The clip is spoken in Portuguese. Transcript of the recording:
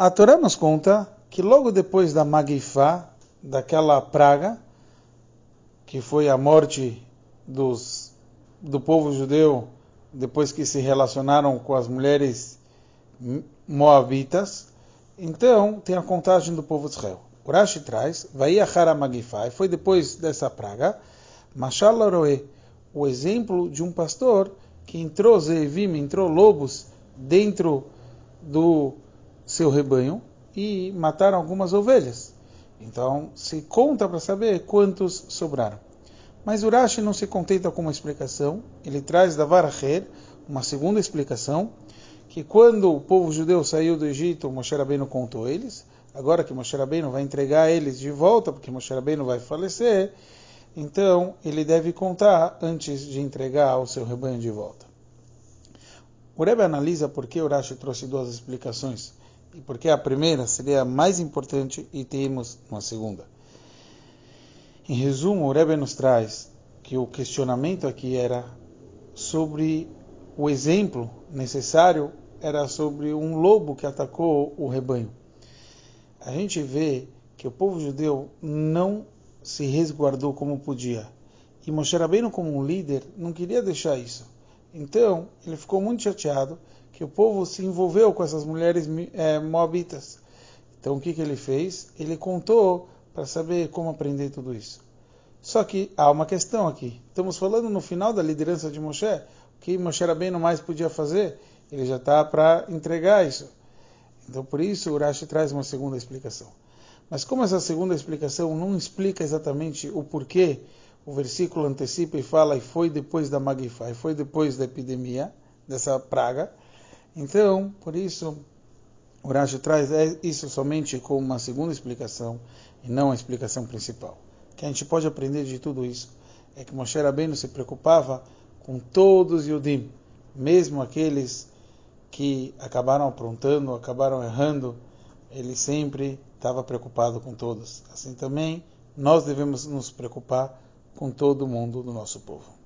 A Torá nos conta que logo depois da Magifá, daquela praga, que foi a morte dos, do povo judeu depois que se relacionaram com as mulheres moabitas, então tem a contagem do povo de Israel. Urashi traz, vai a Magifá, e foi depois dessa praga, Mashal Roe, o exemplo de um pastor que entrou Zevim, entrou lobos dentro do seu rebanho e mataram algumas ovelhas. Então se conta para saber quantos sobraram. Mas Urashi não se contenta com uma explicação, ele traz da Varacher uma segunda explicação, que quando o povo judeu saiu do Egito, Moshe Rabbeinu contou eles, agora que Moshe Rabbeinu vai entregar eles de volta, porque Moshe Rabbeinu vai falecer, então ele deve contar antes de entregar o seu rebanho de volta. O Rebbe analisa por que Urashi trouxe duas explicações porque a primeira seria a mais importante e temos uma segunda. Em resumo, o Rebbe nos traz que o questionamento aqui era sobre o exemplo necessário era sobre um lobo que atacou o rebanho. A gente vê que o povo judeu não se resguardou como podia. E Moshe Rabbeinu, como um líder, não queria deixar isso. Então, ele ficou muito chateado que o povo se envolveu com essas mulheres é, moabitas. Então, o que, que ele fez? Ele contou para saber como aprender tudo isso. Só que há uma questão aqui. Estamos falando no final da liderança de Moshe. O que Moshe Rabbeinu mais podia fazer? Ele já está para entregar isso. Então, por isso, o Rashi traz uma segunda explicação. Mas como essa segunda explicação não explica exatamente o porquê, o versículo antecipa e fala e foi depois da Magifá, e foi depois da epidemia, dessa praga. Então, por isso, o Rashi traz é isso somente como uma segunda explicação e não a explicação principal. O que a gente pode aprender de tudo isso é que Moshe Rabbeinu se preocupava com todos os Yudim, mesmo aqueles que acabaram aprontando, acabaram errando, ele sempre estava preocupado com todos. Assim também, nós devemos nos preocupar com todo mundo do nosso povo.